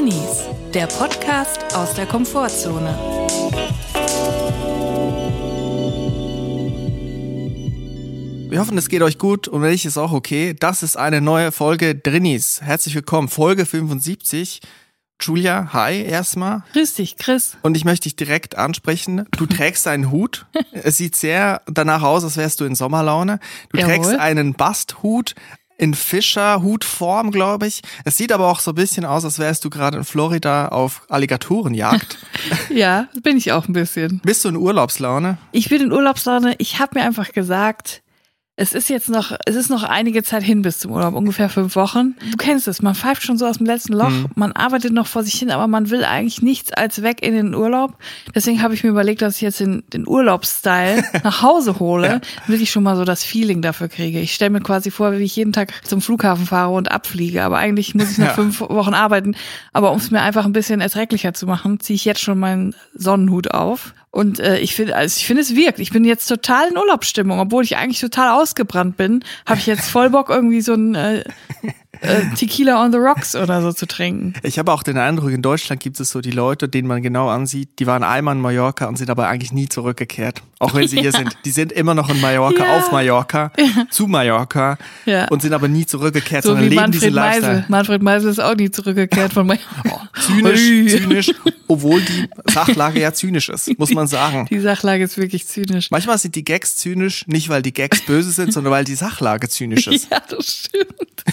Drinis, der Podcast aus der Komfortzone. Wir hoffen, es geht euch gut und wenn nicht, ist auch okay. Das ist eine neue Folge Drinis. Herzlich willkommen, Folge 75. Julia, hi erstmal. Grüß dich, Chris. Und ich möchte dich direkt ansprechen. Du trägst einen Hut. Es sieht sehr danach aus, als wärst du in Sommerlaune. Du Jawohl. trägst einen Basthut in Fischerhutform, glaube ich. Es sieht aber auch so ein bisschen aus, als wärst du gerade in Florida auf Alligatorenjagd. Ja, bin ich auch ein bisschen. Bist du in Urlaubslaune? Ich bin in Urlaubslaune. Ich habe mir einfach gesagt, es ist jetzt noch, es ist noch einige Zeit hin bis zum Urlaub, ungefähr fünf Wochen. Du kennst es, man pfeift schon so aus dem letzten Loch, man arbeitet noch vor sich hin, aber man will eigentlich nichts als weg in den Urlaub. Deswegen habe ich mir überlegt, dass ich jetzt den, den Urlaubsstyle nach Hause hole, damit ich schon mal so das Feeling dafür kriege. Ich stelle mir quasi vor, wie ich jeden Tag zum Flughafen fahre und abfliege, aber eigentlich muss ich noch Ja. fünf Wochen arbeiten. Aber um es mir einfach ein bisschen erträglicher zu machen, ziehe ich jetzt schon meinen Sonnenhut auf. Und äh, ich finde, also ich finde, es wirkt. Ich bin jetzt total in Urlaubsstimmung, obwohl ich eigentlich total ausgebrannt bin, habe ich jetzt voll Bock, irgendwie so ein äh, äh, Tequila on the Rocks oder so zu trinken. Ich habe auch den Eindruck, in Deutschland gibt es so die Leute, denen man genau ansieht, die waren einmal in Mallorca und sind aber eigentlich nie zurückgekehrt. Auch wenn sie hier sind. Die sind immer noch in Mallorca, Ja. auf Mallorca, zu Mallorca Ja. und sind aber nie zurückgekehrt, So sondern wie leben diesen Manfred Meisel. Lifestyle. Manfred Meisel ist auch nie zurückgekehrt von mir. Zynisch, Ui. zynisch, obwohl die Sachlage ja zynisch ist, muss man sagen. Die Sachlage ist wirklich zynisch. Manchmal sind die Gags zynisch, nicht weil die Gags böse sind, sondern weil die Sachlage zynisch ist. Ja, das stimmt.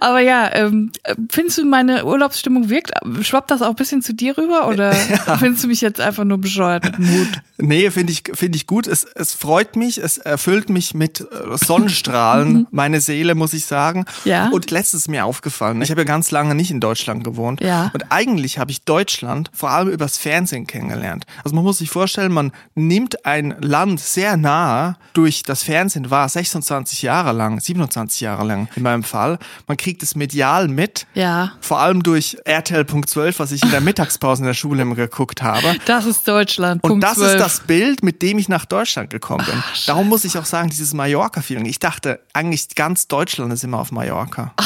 Aber ja, ähm, findest du, meine Urlaubsstimmung wirkt? Schwappt das auch ein bisschen zu dir rüber oder findest du mich jetzt einfach nur bescheuert mit Hut? Nee, finde ich, finde ich gut. Es, es freut mich, es erfüllt mich mit äh, Sonnenstrahlen, meine Seele, muss ich sagen. Ja. Und letztens ist mir aufgefallen, ich habe ja ganz lange nicht in Deutschland gewohnt. Ja. Und eigentlich habe ich Deutschland vor allem übers Fernsehen kennengelernt. Also man muss sich vorstellen, man nimmt ein Land sehr nahe durch das Fernsehen war 26 Jahre lang, 27 Jahre lang in meinem Fall. Man kriegt es medial mit. Ja. Vor allem durch RTL.12, was ich in der Mittagspause in der Schule immer geguckt habe. Das ist Deutschland. Und Punkt das 12. ist das Bild, mit dem ich nach Deutschland gekommen bin. Darum muss ich auch sagen, dieses Mallorca-Feeling. Ich dachte, eigentlich ganz Deutschland ist immer auf Mallorca.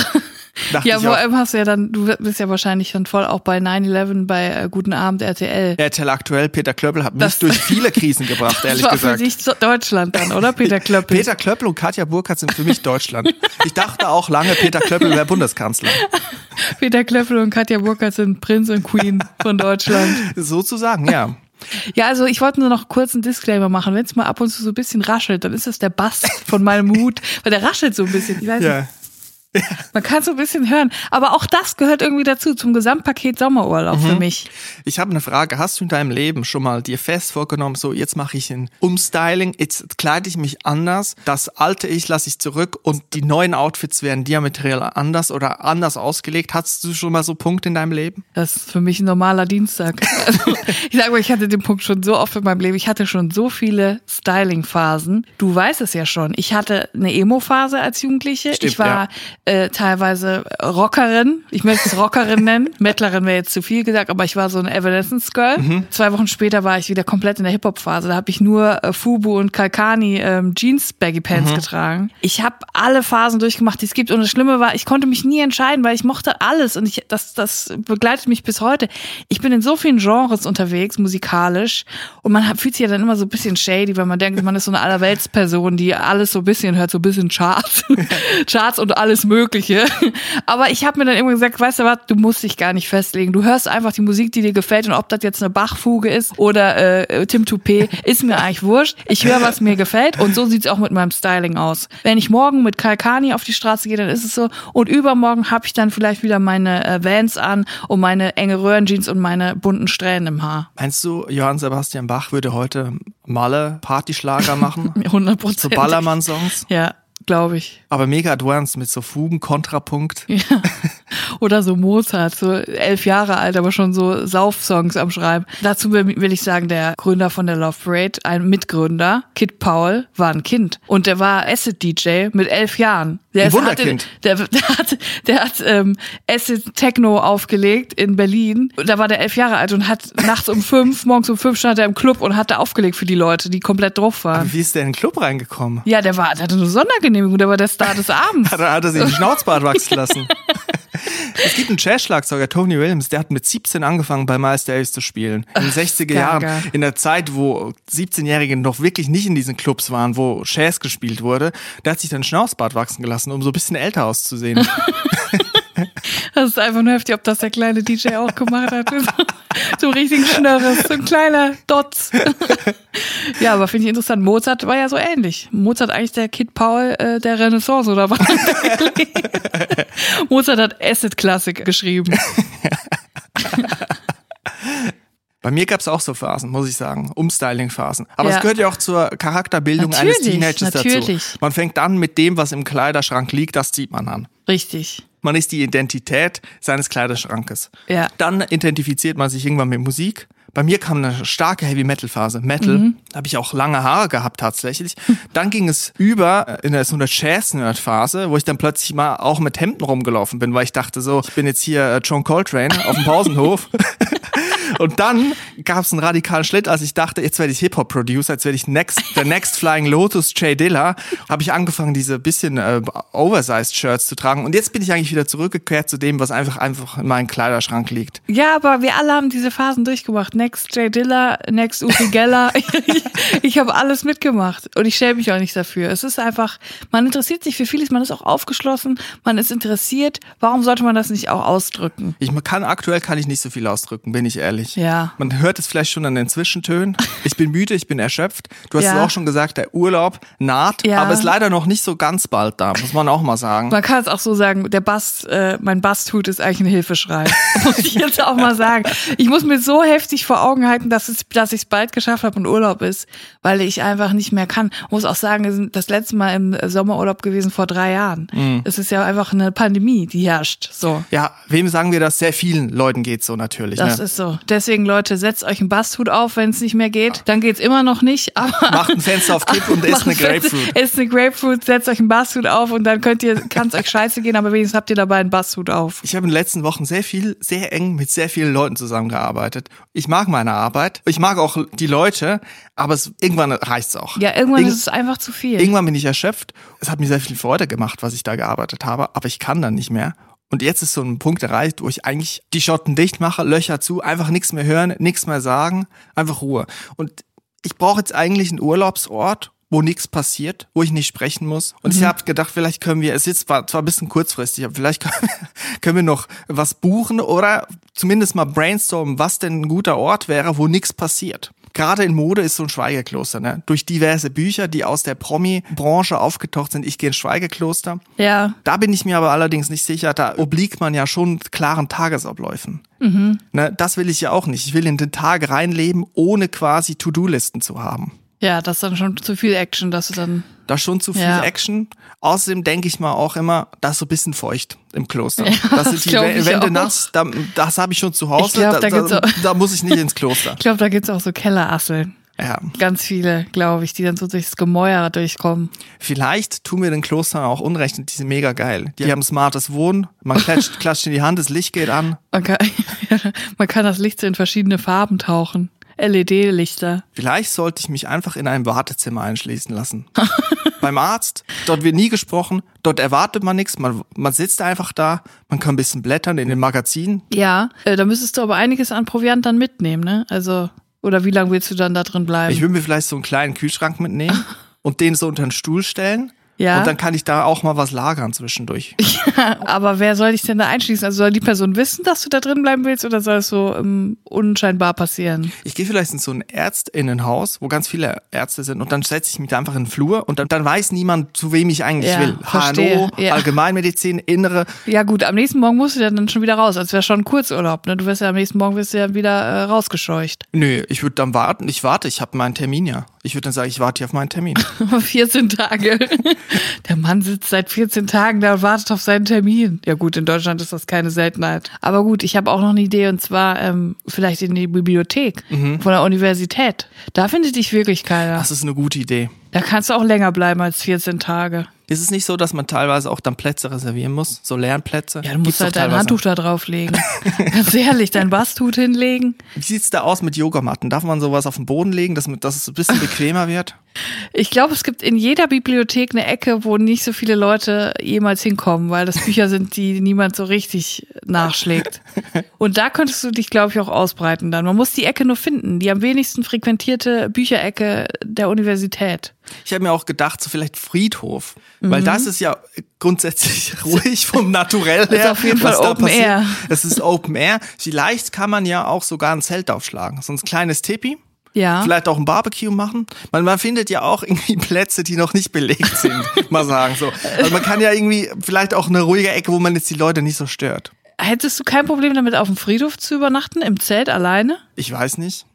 Ja, vor allem hast du ja dann, du bist ja wahrscheinlich schon voll auch bei 9-11 bei äh, Guten Abend RTL. RTL aktuell, Peter Klöppel hat mich Das- durch viele Krisen gebracht, ehrlich das war gesagt. für dich Deutschland dann, oder Peter Klöppel? Peter Klöppel und Katja Burkhardt sind für mich Deutschland. Ich dachte auch lange, Peter Klöppel wäre Bundeskanzler. Peter Klöppel und Katja Burkhardt sind Prinz und Queen von Deutschland. Sozusagen, ja. Ja, also ich wollte nur noch kurz einen Disclaimer machen. Wenn es mal ab und zu so ein bisschen raschelt, dann ist das der Bass von meinem Hut, weil der raschelt so ein bisschen. Ich weiß nicht, ja. man kann so ein bisschen hören. Aber auch das gehört irgendwie dazu, zum Gesamtpaket Sommerurlaub für mich. Ich habe eine Frage. Hast du in deinem Leben schon mal dir fest vorgenommen, so jetzt mache ich ein Umstyling, jetzt kleide ich mich anders, das alte Ich lasse ich zurück und die neuen Outfits werden diametral anders oder anders ausgelegt? Hattest du schon mal so Punkte in deinem Leben? Das ist für mich ein normaler Dienstag. Also, ich sage mal, ich hatte den Punkt schon so oft in meinem Leben. Ich hatte schon so viele Styling-Phasen. Du weißt es ja schon. Ich hatte eine Emo-Phase als Jugendliche. Stimmt, ich war äh, teilweise Rockerin. Ich möchte es Rockerin nennen. Mettlerin wäre jetzt zu viel gesagt, aber ich war so eine Evanescence-Girl. Mhm. Zwei Wochen später war ich wieder komplett in der Hip-Hop-Phase. Da habe ich nur äh, Fubu und Kalkani ähm, Jeans-Baggy-Pants Mhm. getragen. Ich habe alle Phasen durchgemacht, die es gibt. Und das Schlimme war, ich konnte mich nie entscheiden, weil ich mochte alles. Und ich, das, das begleitet mich bis heute. Ich bin in so vielen Genres unterwegs, musikalisch. Und man fühlt sich ja dann immer so ein bisschen shady, weil man denkt, man ist so eine Allerweltsperson, die alles so ein bisschen hört, so ein bisschen Charts. Charts und alles Mögliche. Aber ich habe mir dann immer gesagt, weißt du was, du musst dich gar nicht festlegen. Du hörst einfach die Musik, die dir gefällt. Und ob das jetzt eine Bachfuge ist oder äh, Tim Toupé, ist mir eigentlich wurscht. Ich höre, was mir gefällt. Und so sieht's auch mit meinem Styling aus. Wenn ich morgen mit Kalkani auf die Straße gehe, dann ist es so. Und übermorgen habe ich dann vielleicht wieder meine äh, Vans an und meine enge Röhrenjeans und meine bunten Strähnen im Haar. Meinst du, Johann Sebastian Bach würde heute Malle Partyschlager machen? 100 so Prozent. Ballermann-Songs? Ja, glaube ich. Aber mega advanced mit so Fugen, Kontrapunkt. Ja. Oder so Mozart, so elf Jahre alt, aber schon so Sauf-Songs am Schreiben. Dazu will ich sagen, der Gründer von der Love Parade, ein Mitgründer, Kid Paul, war ein Kind. Und der war Acid-DJ mit elf Jahren. Der Ein Wunderkind. Hatte, der, der hat, der hat ähm, Acid Techno aufgelegt in Berlin. Und Da war der elf Jahre alt und hat nachts um fünf, morgens um fünf stand er im Club und hat da aufgelegt für die Leute, die komplett drauf waren. Aber wie ist der in den Club reingekommen? Ja, der war, der hatte eine Sondergenehmigung, der war der Star des Abends. Da hat er sich den Schnauzbart wachsen lassen. Es gibt einen Jazz-Schlagzeuger, Tony Williams, der hat mit 17 angefangen, bei Miles Davis zu spielen. In den 60er Jahren. In der Zeit, wo 17-Jährige noch wirklich nicht in diesen Clubs waren, wo Jazz gespielt wurde. Der hat sich dann Schnauzbart wachsen gelassen, um so ein bisschen älter auszusehen. Das ist einfach nur heftig, ob das der kleine DJ auch gemacht hat. So ein richtigen Schnörres, so ein kleiner Dotz. Ja, aber finde ich interessant. Mozart war ja so ähnlich. Mozart eigentlich der Kid Paul äh, der Renaissance, oder was? Mozart hat Acid-Klassik geschrieben. Bei mir gab's auch so Phasen, muss ich sagen. Umstyling-Phasen. Aber Ja. es gehört ja auch zur Charakterbildung eines Natürlich, Teenagers natürlich. dazu. Man fängt dann mit dem, was im Kleiderschrank liegt, das zieht man an. Richtig. Man ist die Identität seines Kleiderschrankes. Ja. Dann identifiziert man sich irgendwann mit Musik. Bei mir kam eine starke Heavy-Metal-Phase. Metal, Mhm. da habe ich auch lange Haare gehabt tatsächlich. Dann ging es über in so eine Jazz-Nerd-Phase, wo ich dann plötzlich mal auch mit Hemden rumgelaufen bin, weil ich dachte so, ich bin jetzt hier äh, John Coltrane auf dem Pausenhof. Und dann gab es einen radikalen Schritt, als ich dachte, jetzt werde ich Hip-Hop-Producer, jetzt werde ich next, der Next Flying Lotus Jay Dilla, habe ich angefangen, diese bisschen äh, Oversized-Shirts zu tragen. Und jetzt bin ich eigentlich wieder zurückgekehrt zu dem, was einfach einfach in meinem Kleiderschrank liegt. Ja, aber wir alle haben diese Phasen durchgemacht. Next Jay Dilla, next Uri Geller. ich ich habe alles mitgemacht und ich schäme mich auch nicht dafür. Es ist einfach, man interessiert sich für vieles, man ist auch aufgeschlossen, man ist interessiert. Warum sollte man das nicht auch ausdrücken? Ich kann aktuell kann ich nicht so viel ausdrücken, bin ich ehrlich. Ja. Man hört es vielleicht schon an den Zwischentönen. Ich bin müde, ich bin erschöpft. Du hast Ja. es auch schon gesagt, der Urlaub naht, Ja. aber ist leider noch nicht so ganz bald da, muss man auch mal sagen. Man kann es auch so sagen, der Bass, äh, mein Basstut ist eigentlich ein Hilfeschrei. muss ich jetzt auch mal sagen. Ich muss mir so heftig vor Augen halten, dass es, dass ich es bald geschafft habe und Urlaub ist, weil ich einfach nicht mehr kann. Muss auch sagen, wir sind das letzte Mal im Sommerurlaub gewesen vor drei Jahren. Mhm. Es ist ja einfach eine Pandemie, die herrscht. So. Ja, wem sagen wir das? Sehr vielen Leuten geht's so natürlich. Das ne? ist so. Deswegen, Leute, setzt euch einen Basthut auf, wenn es nicht mehr geht. Dann geht's immer noch nicht. Aber Macht ein Fenster auf Kipp und isst Macht eine Grapefruit. Esst eine Grapefruit, setzt euch einen Basthut auf und dann könnt ihr, kann es euch scheiße gehen, aber wenigstens habt ihr dabei einen Basthut auf. Ich habe in den letzten Wochen sehr viel, sehr eng mit sehr vielen Leuten zusammengearbeitet. Ich mag meine Arbeit. Ich mag auch die Leute, aber es, irgendwann reicht's auch. Ja, irgendwann Irgend- ist es einfach zu viel. Irgendwann bin ich erschöpft. Es hat mir sehr viel Freude gemacht, was ich da gearbeitet habe, aber ich kann dann nicht mehr. Und jetzt ist so ein Punkt erreicht, wo ich eigentlich die Schotten dicht mache, Löcher zu, einfach nichts mehr hören, nichts mehr sagen, einfach Ruhe. Und ich brauche jetzt eigentlich einen Urlaubsort, wo nichts passiert, wo ich nicht sprechen muss. Und ich habe gedacht, vielleicht können wir, es ist zwar, zwar ein bisschen kurzfristig, aber vielleicht können wir, können wir noch was buchen oder zumindest mal brainstormen, was denn ein guter Ort wäre, wo nichts passiert. Gerade in Mode ist so ein Schweigekloster, ne? Durch diverse Bücher, die aus der Promi-Branche aufgetaucht sind. Ich gehe ins Schweigekloster. ja. Da bin ich mir aber allerdings nicht sicher, da obliegt man ja schon klaren Tagesabläufen. Ne, das will ich ja auch nicht. Ich will in den Tag reinleben, ohne quasi To-Do-Listen zu haben. Ja, das ist dann schon zu viel Action, dass du dann. Da ist schon zu viel Ja. Action. Außerdem denke ich mal auch immer, das ist so ein bisschen feucht im Kloster. Ja, das das sind die Wä- ich Wände nass, da, das habe ich schon zu Hause. Glaub, da da, da muss ich nicht ins Kloster. Ich glaube, da gibt's auch so Kellerasseln. Ja. Ganz viele, glaube ich, die dann so durchs Gemäuer durchkommen. Vielleicht tun wir den Klostern auch Unrecht und die sind mega geil. Die haben smartes Wohnen, man klatscht, klatscht in die Hand, das Licht geht an. Man kann, man kann das Licht so in verschiedene Farben tauchen. LED-Lichter. Vielleicht sollte ich mich einfach in einem Wartezimmer einschließen lassen. Beim Arzt, dort wird nie gesprochen, dort erwartet man nichts, man, man sitzt einfach da, man kann ein bisschen blättern in den Magazinen. Ja, äh, da müsstest du aber einiges an Proviant dann mitnehmen, ne? Also, oder wie lange willst du dann da drin bleiben? Ich würde mir vielleicht so einen kleinen Kühlschrank mitnehmen und den so unter den Stuhl stellen. Ja. Und dann kann ich da auch mal was lagern zwischendurch. aber wer soll dich denn da einschließen? Also soll die Person wissen, dass du da drin bleiben willst oder soll es so ähm, unscheinbar passieren? Ich gehe vielleicht in so ein Ärztinnenhaus, wo ganz viele Ärzte sind und dann setze ich mich da einfach in den Flur und dann, dann weiß niemand, zu wem ich eigentlich Ja, will. HNO, ja. Allgemeinmedizin, Innere. Ja gut, am nächsten Morgen musst du ja dann schon wieder raus. als wäre schon ein Kurzurlaub, ne? Du wirst ja am nächsten Morgen wirst du ja wieder äh, rausgescheucht. Nö, ich würde dann warten. Ich warte, ich habe meinen Termin ja. Ich würde dann sagen, ich warte hier auf meinen Termin. 14 Tage. Der Mann sitzt seit 14 Tagen da und wartet auf seinen Termin. Ja gut, in Deutschland ist das keine Seltenheit. Aber gut, ich habe auch noch eine Idee und zwar ähm, vielleicht in die Bibliothek von der Universität. Da findet dich wirklich keiner. Das ist eine gute Idee. Da kannst du auch länger bleiben als 14 Tage. Ist es nicht so, dass man teilweise auch dann Plätze reservieren muss? So Lernplätze? Ja, du musst Gibt's halt dein. Handtuch da drauflegen. Ganz ehrlich, dein Basthut hinlegen. Wie sieht's da aus mit Yogamatten? Darf man sowas auf den Boden legen, dass, dass es ein bisschen bequemer wird? Ich glaube, es gibt in jeder Bibliothek eine Ecke, wo nicht so viele Leute jemals hinkommen, weil das Bücher sind, die niemand so richtig nachschlägt. Und da könntest du dich, glaube ich, auch ausbreiten dann. Man muss die Ecke nur finden, die am wenigsten frequentierte Bücherecke der Universität. Ich habe mir auch gedacht, so vielleicht Friedhof, Mhm. weil das ist ja grundsätzlich ruhig vom Naturell her. Ist auf jeden Fall Open passiert. Air. Es ist Open Air. Vielleicht kann man ja auch sogar ein Zelt aufschlagen, so ein kleines Tipi. Ja. Vielleicht auch ein Barbecue machen. Man, man findet ja auch irgendwie Plätze, die noch nicht belegt sind, mal sagen so. Also man kann ja irgendwie vielleicht auch eine ruhige Ecke, wo man jetzt die Leute nicht so stört. Hättest du kein Problem damit, auf dem Friedhof zu übernachten, im Zelt alleine? Ich weiß nicht.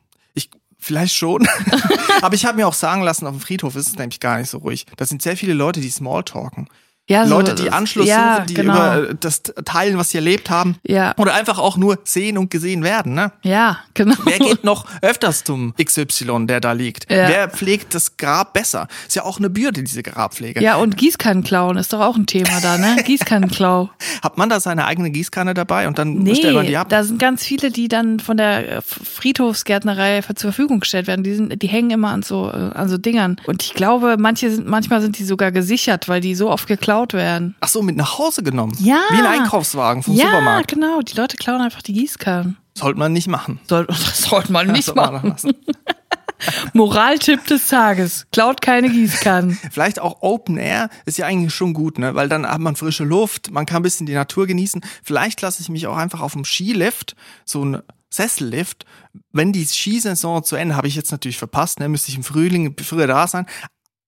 Ich vielleicht schon. Aber ich habe mir auch sagen lassen, auf dem Friedhof ist es nämlich gar nicht so ruhig. Da sind sehr viele Leute, die Smalltalken. Ja, so- Leute, die Anschluss ja, suchen, die genau. über äh, das teilen, was sie erlebt haben. Ja. Oder einfach auch nur sehen und gesehen werden, ne? Ja, genau. Wer geht noch öfters zum XY, der da liegt? Ja. Wer pflegt das Grab besser? Ist ja auch eine Bürde, diese Grabpflege. Ja, und Gießkannen klauen ist doch auch ein Thema da, ne? Gießkannenklau. Hat man da seine eigene Gießkanne dabei und dann stellt man die Nee, ab? da sind ganz viele, die dann von der äh, Friedhofsgärtnerei zur Verfügung gestellt werden. Die, sind, die hängen immer an so, äh, an so Dingern. Und ich glaube, manche sind, manchmal sind die sogar gesichert, weil die so oft geklaut werden. Ach so, mit nach Hause genommen. Ja. Wie ein Einkaufswagen vom ja, Supermarkt. genau. Die Leute klauen einfach die Gießkannen. Sollte man nicht machen. Soll, das sollte man nicht Sollte machen. Moraltipp des Tages. Klaut keine Gießkannen. Vielleicht auch Open Air ist ja eigentlich schon gut, ne? Weil dann hat man frische Luft, man kann ein bisschen die Natur genießen. Vielleicht lasse ich mich auch einfach auf dem Skilift, so ein Sessellift. Wenn die Skisaison zu Ende, habe ich jetzt natürlich verpasst, ne? Müsste ich im Frühling früher da sein.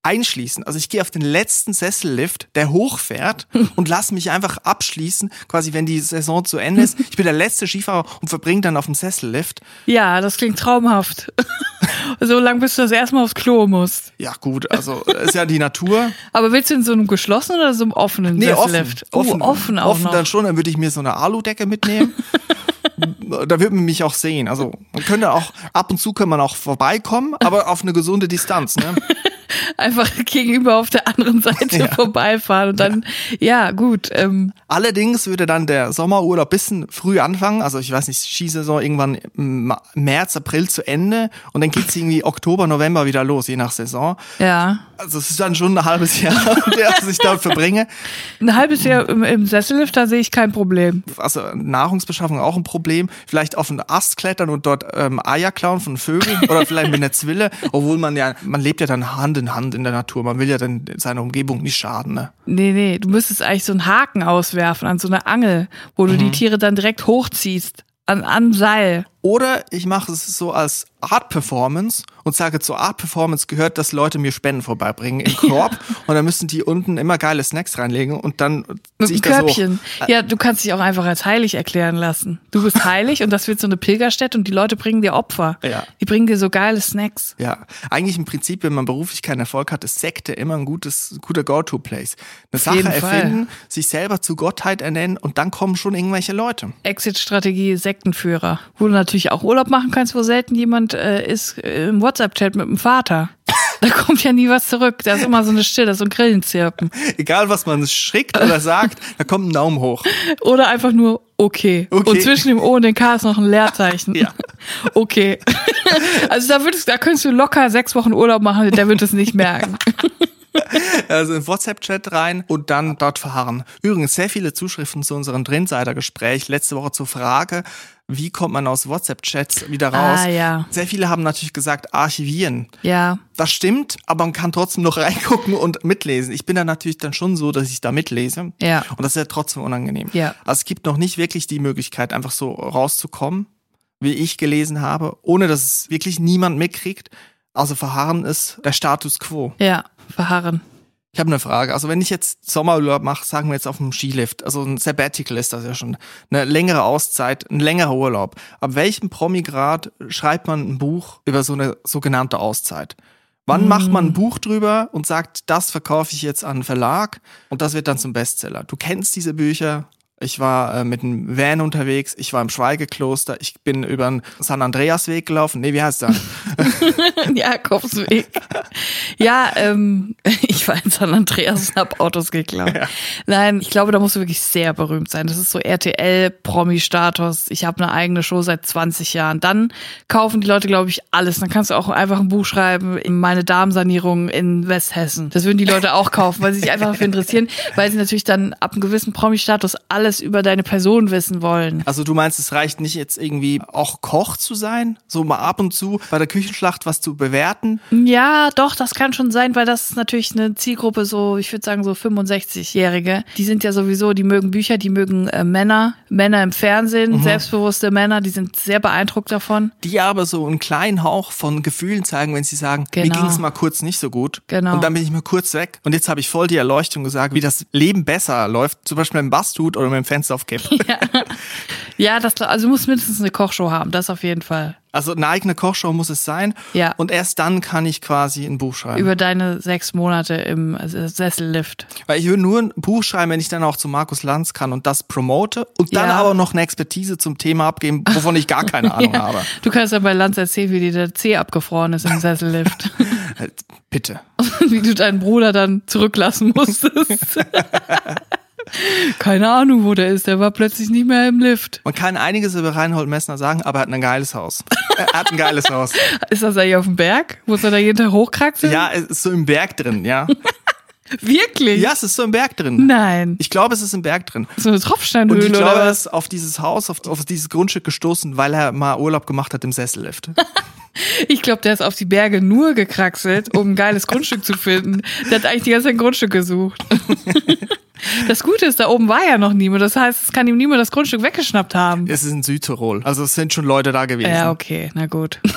Einschließen. Also ich gehe auf den letzten Sessellift, der hochfährt und lass mich einfach abschließen, quasi wenn die Saison zu Ende ist. Ich bin der letzte Skifahrer und verbringe dann auf dem Sessellift. Ja, das klingt traumhaft. so lang, bis du das erstmal aufs Klo musst. Ja gut, also ist ja die Natur. Aber willst du in so einem geschlossenen oder so einem offenen Nee, offen. Sessellift? Offen, Oh, offen auch offen noch. dann schon, dann würde ich mir so eine Aludecke mitnehmen. da würde man mich auch sehen. Also man könnte auch, ab und zu kann man auch vorbeikommen, aber auf eine gesunde Distanz. Ne? Einfach gegenüber auf der anderen Seite Ja. vorbeifahren und dann, ja, gut. Ähm, Allerdings würde dann der Sommerurlaub bisschen früh anfangen. Also ich weiß nicht, Skisaison irgendwann März, April zu Ende und dann geht's irgendwie Oktober, November wieder los, je nach Saison. ja. Also es ist dann schon ein halbes Jahr, das ich da verbringe. Ein halbes Jahr im, im Sessellift, da sehe ich kein Problem. also Nahrungsbeschaffung auch ein Problem. Vielleicht auf einen Ast klettern und dort ähm, Eier klauen von Vögeln oder vielleicht mit einer Zwille, obwohl man ja, man lebt ja dann Hand in Hand in der Natur. Man will ja dann seiner Umgebung nicht schaden. Ne? Nee, nee, du müsstest eigentlich so einen Haken auswerfen an so eine Angel, wo du Mhm. die Tiere dann direkt hochziehst. An, an Seil. Oder ich mache es so als Art Performance und sage, zur Art Performance gehört, dass Leute mir Spenden vorbeibringen im Korb und dann müssen die unten immer geile Snacks reinlegen und dann Mit ich das hoch. Körbchen. Ja, du kannst dich auch einfach als heilig erklären lassen. Du bist heilig und das wird so eine Pilgerstätte und die Leute bringen dir Opfer. Ja. Die bringen dir so geile Snacks. Ja, eigentlich im Prinzip, wenn man beruflich keinen Erfolg hat, ist Sekte immer ein gutes, guter Go-To-Place. Eine Sache jeden Fall. erfinden, sich selber zu Gottheit ernennen und dann kommen schon irgendwelche Leute. Exit-Strategie Sektenführer. Wo du natürlich auch Urlaub machen kannst, wo selten jemand äh, ist äh, im WhatsApp-Chat mit dem Vater. Da kommt ja nie was zurück. Da ist immer so eine Stille, so ein Grillenzirpen. Egal, was man schickt oder sagt, da kommt ein Daumen hoch. Oder einfach nur okay. Okay. Und zwischen dem O und dem K ist noch ein Leerzeichen. Ja. Okay. Also da würdest, da könntest du locker sechs Wochen Urlaub machen, der wird es nicht merken. Also in WhatsApp-Chat rein und dann dort verharren. Übrigens sehr viele Zuschriften zu unserem Drinsider-Gespräch letzte Woche zur Frage, wie kommt man aus WhatsApp-Chats wieder raus? Ah, ja. Sehr viele haben natürlich gesagt, archivieren. Ja. Das stimmt, aber man kann trotzdem noch reingucken und mitlesen. Ich bin da natürlich dann schon so, dass ich da mitlese. Ja. Und das ist ja trotzdem unangenehm. Ja. Also es gibt noch nicht wirklich die Möglichkeit, einfach so rauszukommen, wie ich gelesen habe, ohne dass es wirklich niemand mitkriegt. Also verharren ist der Status quo. Ja. Verharren. Ich habe eine Frage. Also wenn ich jetzt Sommerurlaub mache, sagen wir jetzt auf dem Skilift, also ein Sabbatical ist das ja schon, eine längere Auszeit, ein längerer Urlaub. Ab welchem Promigrad schreibt man ein Buch über so eine sogenannte Auszeit? Wann macht man ein Buch drüber und sagt, das verkaufe ich jetzt an einen Verlag und das wird dann zum Bestseller? Du kennst diese Bücher. Ich war äh, mit einem Van unterwegs, ich war im Schweigekloster, ich bin über den San Andreas Weg gelaufen. Nee, wie heißt der? Jakobsweg. Ja, ähm, ich war in San Andreas und hab Autos geklaut. Ja. Nein, ich glaube, da musst du wirklich sehr berühmt sein. Das ist so RTL-Promi-Status. Ich habe eine eigene Show seit 20 Jahren. Dann kaufen die Leute, glaube ich, alles. Dann kannst du auch einfach ein Buch schreiben, in meine Darmsanierung in Westhessen. Das würden die Leute auch kaufen, weil sie sich einfach dafür interessieren, weil sie natürlich dann ab einem gewissen Promi-Status alles über deine Person wissen wollen. Also du meinst, es reicht nicht jetzt irgendwie auch Koch zu sein, so mal ab und zu bei der Küchenschlacht was zu bewerten? Ja, doch, das kann schon sein, weil das ist natürlich eine Zielgruppe so, ich würde sagen so 65-Jährige. Die sind ja sowieso, die mögen Bücher, die mögen äh, Männer, Männer im Fernsehen, selbstbewusste Männer, die sind sehr beeindruckt davon. Die aber so einen kleinen Hauch von Gefühlen zeigen, wenn sie sagen, mir Genau. ging es mal kurz nicht so gut. Genau. Und dann bin ich mal kurz weg. Und jetzt habe ich voll die Erleuchtung gesagt, wie das Leben besser läuft, zum Beispiel dem Bastut oder mit dem Fenster auf Kipp. Ja, das, also du musst mindestens eine Kochshow haben, das auf jeden Fall. Also eine eigene Kochshow muss es sein. Ja. Und erst dann kann ich quasi ein Buch schreiben. Über deine sechs Monate im Sessellift. Weil ich will nur ein Buch schreiben, wenn ich dann auch zu Markus Lanz kann und das promote und dann Ja. aber noch eine Expertise zum Thema abgeben, wovon ich gar keine Ahnung habe. Du kannst ja bei Lanz erzählen, wie dir der Zeh abgefroren ist im Sessellift. Bitte. wie du deinen Bruder dann zurücklassen musstest. Keine Ahnung, wo der ist. Der war plötzlich nicht mehr im Lift. Man kann einiges über Reinhold Messner sagen, aber er hat ein geiles Haus. Er hat ein geiles Haus. Ist das eigentlich auf dem Berg? Muss er da jeden Tag hochkraxeln? Ja, es ist so im Berg drin, ja. Wirklich? Ja, es ist so im Berg drin. Nein. Ich glaube, es ist im Berg drin. So eine Und Tropfsteinhöhle ich glaube, er ist auf dieses Haus, auf, auf dieses Grundstück gestoßen, weil er mal Urlaub gemacht hat im Sessellift. Ich glaube, der ist auf die Berge nur gekraxelt, um ein geiles Grundstück zu finden. Der hat eigentlich die ganze Zeit ein Grundstück gesucht. Das Gute ist, da oben war ja noch niemand. Das heißt, es kann ihm niemand das Grundstück weggeschnappt haben. Es ist in Südtirol. Also es sind schon Leute da gewesen. Ja, okay, na gut.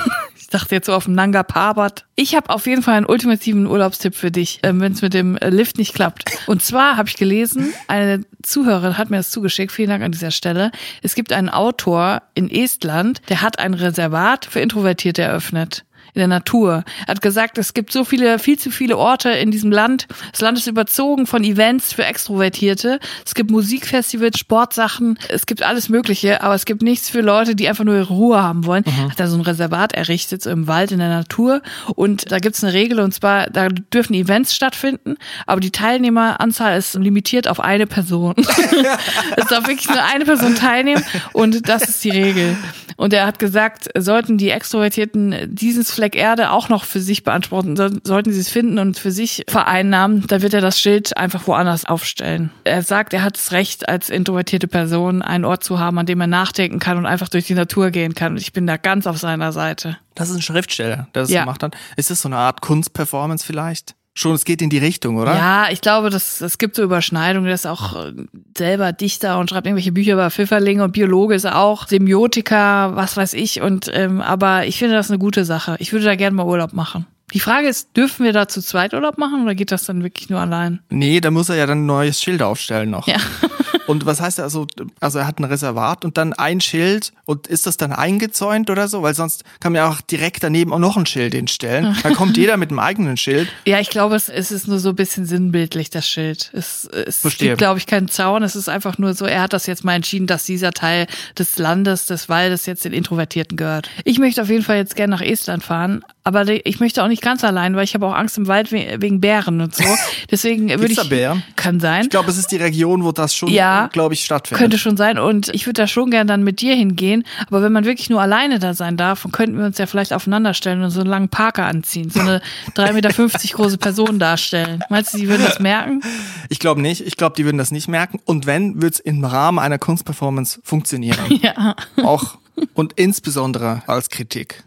Ich dachte jetzt so auf dem Nanga Parbat. Ich habe auf jeden Fall einen ultimativen Urlaubstipp für dich, ähm, wenn es mit dem äh, Lift nicht klappt. Und zwar habe ich gelesen, eine Zuhörerin hat mir das zugeschickt, vielen Dank an dieser Stelle. Es gibt einen Autor in Estland, der hat ein Reservat für Introvertierte eröffnet. In der Natur. Er hat gesagt, es gibt so viele, viel zu viele Orte in diesem Land. Das Land ist überzogen von Events für Extrovertierte. Es gibt Musikfestivals, Sportsachen, es gibt alles Mögliche, aber es gibt nichts für Leute, die einfach nur ihre Ruhe haben wollen. Hat er so ein Reservat errichtet, so im Wald, in der Natur. Und da gibt's eine Regel, und zwar, da dürfen Events stattfinden, aber die Teilnehmeranzahl ist limitiert auf eine Person. es darf wirklich nur eine Person teilnehmen und das ist die Regel. Und er hat gesagt, sollten die Extrovertierten dieses Fleck Erde auch noch für sich beanspruchen, dann sollten sie es finden und für sich vereinnahmen, dann wird er das Schild einfach woanders aufstellen. Er sagt, er hat das Recht, als introvertierte Person einen Ort zu haben, an dem er nachdenken kann und einfach durch die Natur gehen kann. Und ich bin da ganz auf seiner Seite. Das ist ein Schriftsteller, der das Ja. gemacht hat. Ist das so eine Art Kunstperformance vielleicht? Schon, es geht in die Richtung, oder? Ja, ich glaube, das, es gibt so Überschneidungen. Der ist auch äh, selber Dichter und schreibt irgendwelche Bücher über Pfifferlinge und Biologe ist er auch, Semiotiker, was weiß ich. Und ähm, aber ich finde das eine gute Sache. Ich würde da gerne mal Urlaub machen. Die Frage ist, dürfen wir da zu zweit Urlaub machen oder geht das dann wirklich nur allein? Nee, da muss er ja dann ein neues Schild aufstellen noch. Ja. Und was heißt also, also er hat ein Reservat und dann ein Schild und ist das dann eingezäunt oder so? Weil sonst kann man ja auch direkt daneben auch noch ein Schild hinstellen. Dann kommt jeder mit einem eigenen Schild. Ja, ich glaube, es, es ist nur so ein bisschen sinnbildlich, das Schild. Es, es Verstehe. gibt, glaube ich, keinen Zaun. Es ist einfach nur so, er hat das jetzt mal entschieden, dass dieser Teil des Landes, des Waldes jetzt den Introvertierten gehört. Ich möchte auf jeden Fall jetzt gerne nach Estland fahren, aber ich möchte auch nicht ganz allein, weil ich habe auch Angst im Wald we- wegen Bären und so. Deswegen würde ich. da Bären? Kann sein. Ich glaube, es ist die Region, wo das schon, Ja. glaube ich, stattfindet. Könnte schon sein und ich würde da schon gern dann mit dir hingehen, aber wenn man wirklich nur alleine da sein darf, dann könnten wir uns ja vielleicht aufeinander stellen und so einen langen Parker anziehen, so eine 3,50 Meter große Person darstellen. Meinst du, die würden das merken? Ich glaube nicht. Ich glaube, die würden das nicht merken. Und wenn, wird es im Rahmen einer Kunstperformance funktionieren. Ja. Auch und insbesondere als Kritik.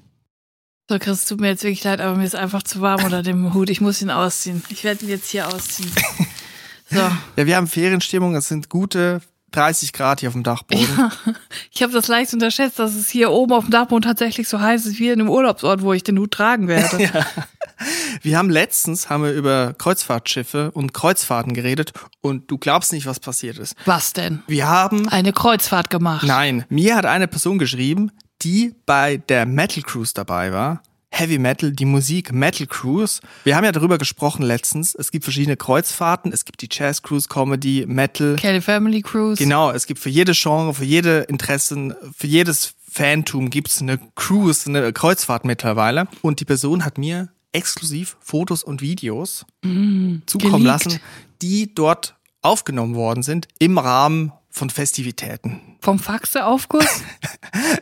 So, Chris, es tut mir jetzt wirklich leid, aber mir ist einfach zu warm unter dem Hut. Ich muss ihn ausziehen. Ich werde ihn jetzt hier ausziehen. So, Ja, wir haben Ferienstimmung. Es sind gute 30 Grad hier auf dem Dachboden. ich habe das leicht unterschätzt, dass es hier oben auf dem Dachboden tatsächlich so heiß ist wie in einem Urlaubsort, wo ich den Hut tragen werde. Wir haben letztens haben wir über Kreuzfahrtschiffe und Kreuzfahrten geredet und du glaubst nicht, was passiert ist. Was denn? Wir haben Eine Kreuzfahrt gemacht. Nein, mir hat eine Person geschrieben, die bei der Metal Cruise dabei war. Heavy Metal, die Musik Metal Cruise. Wir haben ja darüber gesprochen letztens. Es gibt verschiedene Kreuzfahrten. Es gibt die Jazz Cruise, Comedy, Metal. Kelly Family Cruise. Genau, es gibt für jede Genre, für jede Interessen, für jedes Fantum gibt's eine Cruise, eine Kreuzfahrt mittlerweile. Und die Person hat mir exklusiv Fotos und Videos zukommen geleakt. lassen, die dort aufgenommen worden sind im Rahmen von Festivitäten. Vom Faxeaufguss?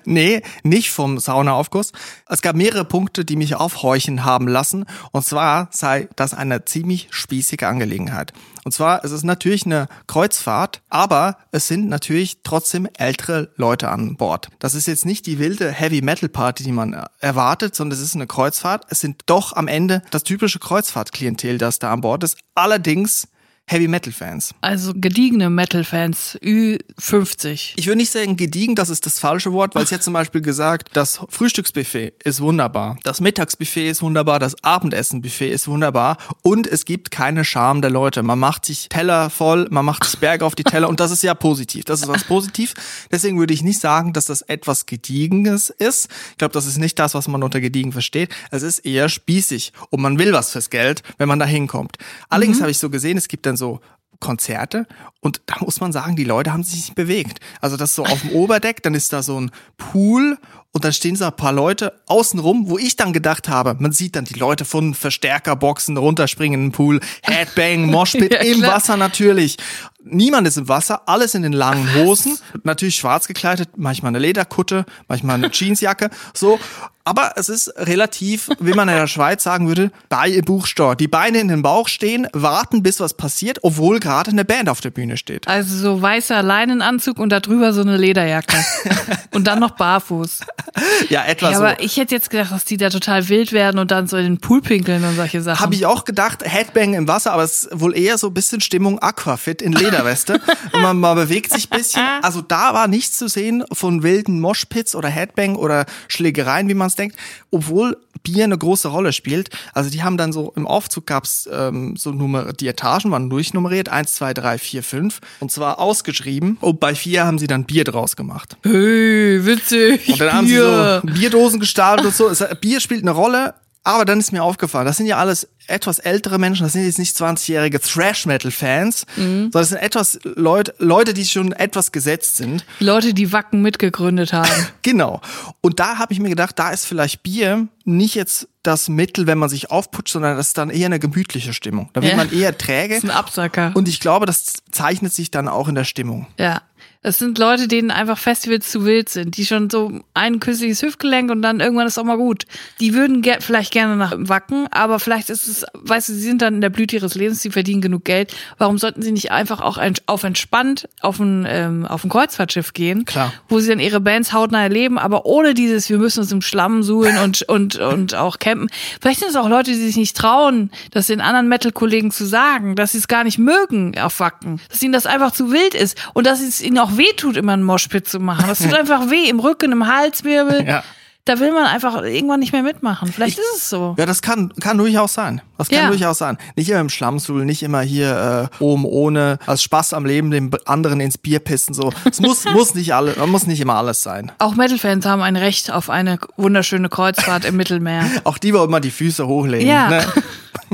Nee, nicht vom Saunaaufguss. Es gab mehrere Punkte, die mich aufhorchen haben lassen. Und zwar sei das eine ziemlich spießige Angelegenheit. Und zwar, es ist natürlich eine Kreuzfahrt, aber es sind natürlich trotzdem ältere Leute an Bord. Das ist jetzt nicht die wilde Heavy Metal Party, die man erwartet, sondern es ist eine Kreuzfahrt. Es sind doch am Ende das typische Kreuzfahrtklientel, das da an Bord ist. Allerdings Heavy Metal Fans. Also gediegene Metal-Fans, Ü50. Ich würde nicht sagen gediegen, das ist das falsche Wort, weil es jetzt zum Beispiel gesagt, das Frühstücksbuffet ist wunderbar, das Mittagsbuffet ist wunderbar, das Abendessenbuffet ist wunderbar und es gibt keine Scham der Leute. Man macht sich Teller voll, man macht sich Berge auf die Teller und das ist ja positiv. Das ist was positiv. Deswegen würde ich nicht sagen, dass das etwas Gediegenes ist. Ich glaube, das ist nicht das, was man unter gediegen versteht. Es ist eher spießig und man will was fürs Geld, wenn man da hinkommt. Allerdings habe ich so gesehen, es gibt dann so Konzerte und da muss man sagen, die Leute haben sich nicht bewegt. Also das ist so auf dem Oberdeck, dann ist da so ein Pool und dann stehen so ein paar Leute außenrum, wo ich dann gedacht habe, man sieht dann die Leute von Verstärkerboxen runterspringen in den Pool, Headbang, Moshpit Ja, im. Wasser natürlich. Niemand ist im Wasser, alles in den langen Hosen, natürlich schwarz gekleidet, manchmal eine Lederkutte, manchmal eine Jeansjacke, so. Aber es ist relativ, wie man in der Schweiz sagen würde, bei Buchstor. Die Beine in den Bauch stehen, warten, bis was passiert, obwohl gerade eine Band auf der Bühne steht. Also so weißer Leinenanzug und da drüber so eine Lederjacke. und dann noch barfuß. Ja, etwa Ja, so. aber ich hätte jetzt gedacht, dass die da total wild werden und dann so in den Pool pinkeln und solche Sachen. Habe ich auch gedacht, Headbang im Wasser, aber es ist wohl eher so ein bisschen Stimmung Aquafit in Lederweste. und man, man bewegt sich ein bisschen. Also da war nichts zu sehen von wilden Moshpits oder Headbang oder Schlägereien, wie man es denkt, obwohl Bier eine große Rolle spielt. Also die haben dann so, im Aufzug gab's ähm, so Nummer, die Etagen waren durchnummeriert, eins, zwei, drei, vier, fünf. Und zwar ausgeschrieben. Und bei vier haben sie dann Bier draus gemacht. Hey, witzig. Und dann haben Bier. sie so Bierdosen gestartet und so. Bier spielt eine Rolle, aber dann ist mir aufgefallen, das sind ja alles etwas ältere Menschen, das sind jetzt nicht 20-jährige Thrash-Metal-Fans, sondern das sind etwas Leute, Leute, die schon etwas gesetzt sind. Leute, die Wacken mitgegründet haben. Genau. Und da habe ich mir gedacht, da ist vielleicht Bier nicht jetzt das Mittel, wenn man sich aufputscht, sondern das ist dann eher eine gemütliche Stimmung. Da wird Ja. man eher träge. Das ist ein Absacker. Und ich glaube, das zeichnet sich dann auch in der Stimmung. Ja. Es sind Leute, denen einfach Festivals zu wild sind, die schon so ein künstliches Hüftgelenk und dann irgendwann ist auch mal gut. Die würden ge vielleicht gerne nach Wacken, aber vielleicht ist es, weißt du, sie sind dann in der Blüte ihres Lebens, sie verdienen genug Geld. Warum sollten sie nicht einfach auch ein, auf entspannt auf ein, ähm, auf ein Kreuzfahrtschiff gehen, Klar. wo sie dann ihre Bands hautnah erleben, aber ohne dieses, wir müssen uns im Schlamm suhlen und, und, und auch campen. Vielleicht sind es auch Leute, die sich nicht trauen, das den anderen Metal-Kollegen zu sagen, dass sie es gar nicht mögen auf Wacken, dass ihnen das einfach zu wild ist und dass es ihnen auch weh tut, immer einen Moshpit zu machen. Das tut einfach weh im Rücken, im Halswirbel. Ja. Da will man einfach irgendwann nicht mehr mitmachen. Vielleicht ist es so. Ja, das kann, kann durchaus sein. Das kann Ja. durchaus sein. Nicht immer im Schlammstuhl, nicht immer hier äh, oben ohne, als Spaß am Leben dem anderen ins Bier pissen. So. Es muss, muss nicht alle, man muss nicht immer alles sein. Auch Metal-Fans haben ein Recht auf eine wunderschöne Kreuzfahrt im Mittelmeer. Auch die wollen immer die Füße hochlegen. Ja. Ne?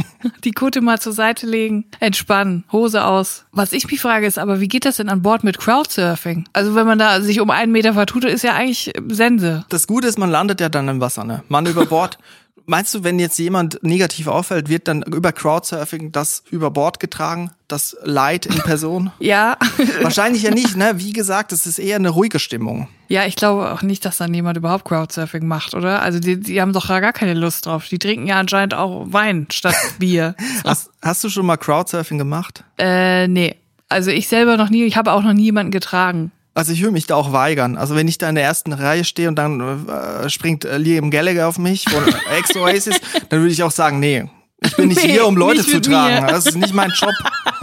Die Kutte mal zur Seite legen, entspannen, Hose aus. Was ich mich frage ist aber, wie geht das denn an Bord mit Crowdsurfing? Also wenn man da sich um einen Meter vertut, ist ja eigentlich Sense. Das Gute ist, man landet ja dann im Wasser, ne? Man über Bord. Meinst du, wenn jetzt jemand negativ auffällt, wird dann über Crowdsurfing das über Bord getragen? Das Leid in Person? Ja. Wahrscheinlich ja nicht, ne? Wie gesagt, es ist eher eine ruhige Stimmung. Ja, ich glaube auch nicht, dass dann jemand überhaupt Crowdsurfing macht, oder? Also die, die haben doch gar keine Lust drauf. Die trinken ja anscheinend auch Wein statt Bier. Hast, hast du schon mal Crowdsurfing gemacht? äh, nee. Also ich selber noch nie, ich habe auch noch nie jemanden getragen. Also ich würde mich da auch weigern. Also wenn ich da in der ersten Reihe stehe und dann äh, springt äh, Liam Gallagher auf mich von Ex-Oasis, dann würde ich auch sagen, nee, ich bin nicht Nee, hier, um Leute zu tragen. mir. Das ist nicht mein Job.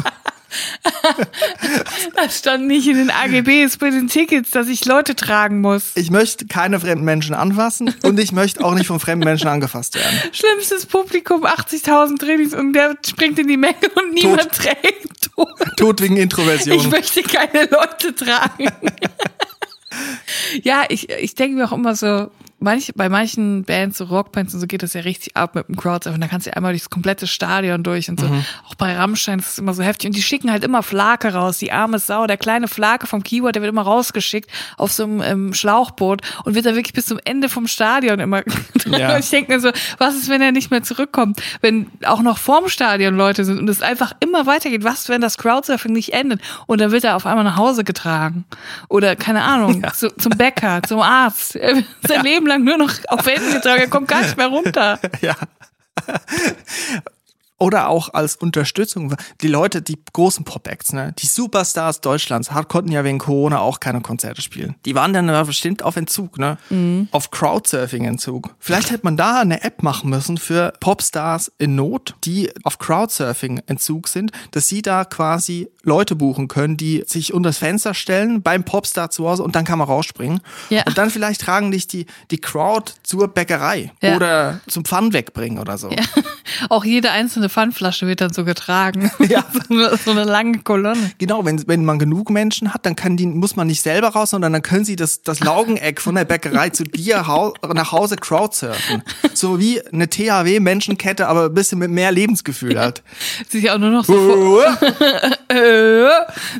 Das stand nicht in den AGBs bei den Tickets, dass ich Leute tragen muss. Ich möchte keine fremden Menschen anfassen und ich möchte auch nicht von fremden Menschen angefasst werden. Schlimmstes Publikum, 80.000 Trainings und der springt in die Menge und niemand trägt. Tot. Tod wegen Introversion. Ich möchte keine Leute tragen. ja, ich, ich denke mir auch immer so, manch, bei manchen Bands, so Rockbands und so geht das ja richtig ab mit dem Crowdsurfen. Da kannst du ja einmal durchs komplette Stadion durch und so. Mhm. Auch bei Rammstein ist es immer so heftig. Und die schicken halt immer Flake raus. Die arme Sau, der kleine Flake vom Keyboard, der wird immer rausgeschickt auf so einem ähm, Schlauchboot und wird da wirklich bis zum Ende vom Stadion immer. Ja. ich denke mir so, was ist, wenn er nicht mehr zurückkommt? Wenn auch noch vorm Stadion Leute sind und es einfach immer weitergeht. Was, wenn das Crowdsurfing nicht endet? Und dann wird er auf einmal nach Hause getragen. Oder, keine Ahnung, zu, zum Bäcker, zum Arzt. Sein Leben lang nur noch auf Händen getragen. Er kommt gar nicht mehr runter. Ja. Oder auch als Unterstützung. Die Leute, die großen Pop-Acts, ne, die Superstars Deutschlands, konnten ja wegen Corona auch keine Konzerte spielen. Die waren dann aber bestimmt auf Entzug, ne? Auf Crowdsurfing-Entzug. Vielleicht hätte man da eine App machen müssen für Popstars in Not, die auf Crowdsurfing-Entzug sind, dass sie da quasi Leute buchen können, die sich unter das Fenster stellen beim Popstar zu Hause und dann kann man rausspringen. Ja. Und dann vielleicht tragen dich die, die Crowd zur Bäckerei Ja. oder zum Pfann wegbringen oder so. Auch jede einzelne Pfandflasche wird dann so getragen. Ja. so, eine, so eine lange Kolonne. Genau, wenn, wenn man genug Menschen hat, dann kann die, muss man nicht selber raus, sondern dann können sie das, das Laugeneck von der Bäckerei zu dir hau, nach Hause crowdsurfen. So wie eine THW-Menschenkette, aber ein bisschen mit mehr Lebensgefühl halt. Sich auch nur noch so, äh,